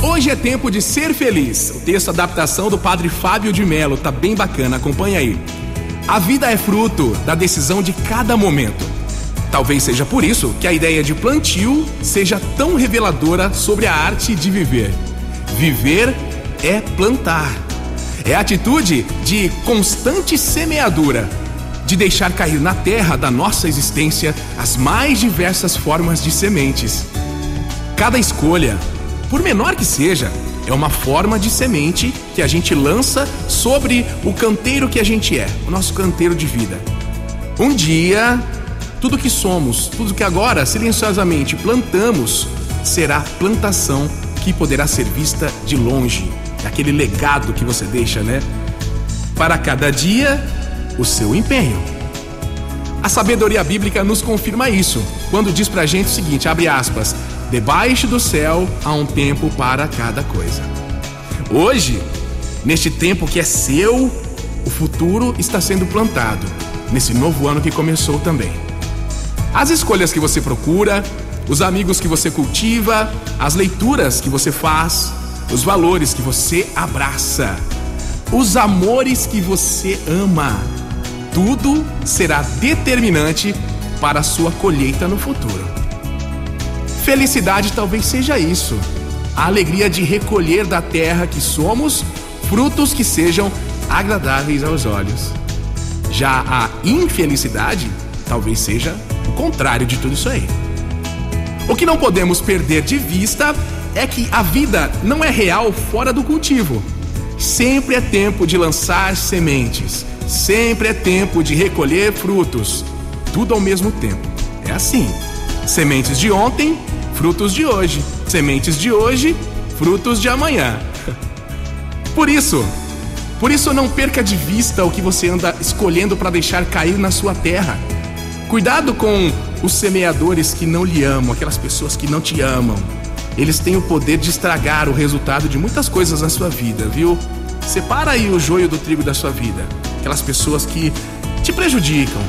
Hoje é tempo de ser feliz. O texto adaptação do padre Fábio de Melo tá bem bacana, acompanha aí. A vida é fruto da decisão de cada momento. Talvez seja por isso que a ideia de plantio seja tão reveladora sobre a arte de viver. Viver é plantar. É a atitude de constante semeadura, de deixar cair na terra da nossa existência as mais diversas formas de sementes. Cada escolha, por menor que seja, é uma forma de semente que a gente lança sobre o canteiro que a gente é, o nosso canteiro de vida. Um dia, tudo que somos, tudo que agora silenciosamente plantamos, será plantação que poderá ser vista de longe. Aquele legado que você deixa, né? Para cada dia, o seu empenho. A sabedoria bíblica nos confirma isso, quando diz pra gente o seguinte, abre aspas, Debaixo do céu há um tempo para cada coisa. Hoje, neste tempo que é seu, o futuro está sendo plantado, nesse novo ano que começou também. As escolhas que você procura, os amigos que você cultiva, as leituras que você faz, os valores que você abraça, os amores que você ama, tudo será determinante para a sua colheita no futuro. Felicidade talvez seja isso. A alegria de recolher da terra que somos frutos que sejam agradáveis aos olhos. Já a infelicidade talvez seja o contrário de tudo isso aí. O que não podemos perder de vista é que a vida não é real fora do cultivo. Sempre é tempo de lançar sementes, sempre é tempo de recolher frutos, tudo ao mesmo tempo. É assim. Sementes de ontem frutos de hoje. Sementes de hoje, frutos de amanhã. Por isso, por isso não perca de vista o que você anda escolhendo para deixar cair na sua terra. Cuidado com os semeadores que não lhe amam, aquelas pessoas que não te amam. Eles têm o poder de estragar o resultado de muitas coisas na sua vida, viu? Separa aí o joio do trigo da sua vida. Aquelas pessoas que te prejudicam.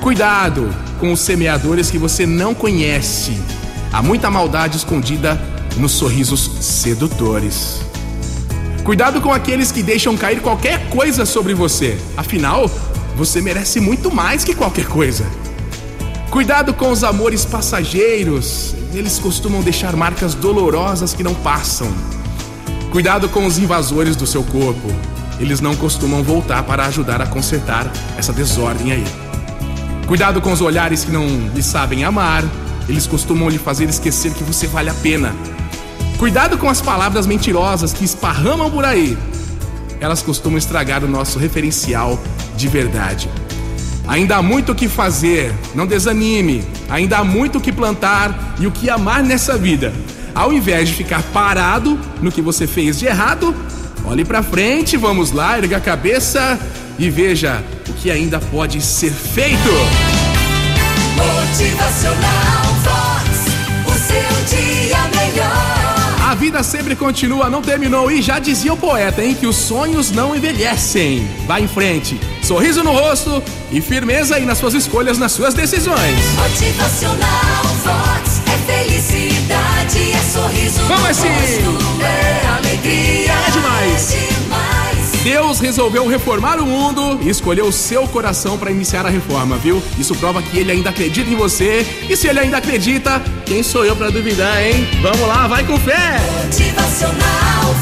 Cuidado com os semeadores que você não conhece Há muita maldade escondida nos sorrisos sedutores. Cuidado com aqueles que deixam cair qualquer coisa sobre você. Afinal, você merece muito mais que qualquer coisa. Cuidado com os amores passageiros. Eles costumam deixar marcas dolorosas que não passam. Cuidado com os invasores do seu corpo. Eles não costumam voltar para ajudar a consertar essa desordem aí. Cuidado com os olhares que não lhe sabem amar. Eles costumam lhe fazer esquecer que você vale a pena. Cuidado com as palavras mentirosas que esparramam por aí. Elas costumam estragar o nosso referencial de verdade. Ainda há muito o que fazer, não desanime. Ainda há muito o que plantar e o que amar nessa vida. Ao invés de ficar parado no que você fez de errado, olhe para frente, vamos lá, erga a cabeça e veja o que ainda pode ser feito. Motivacional sempre continua, não terminou e já dizia o poeta, hein, que os sonhos não envelhecem. Vá em frente, sorriso no rosto e firmeza aí nas suas escolhas, nas suas decisões. Motivacional Vox é felicidade, é sorriso Vamos no assim. rosto, é alegria, Deus resolveu reformar o mundo e escolheu o seu coração para iniciar a reforma, viu? Isso prova que ele ainda acredita em você. E se ele ainda acredita, quem sou eu para duvidar, hein? Vamos lá, vai com fé! Motivacional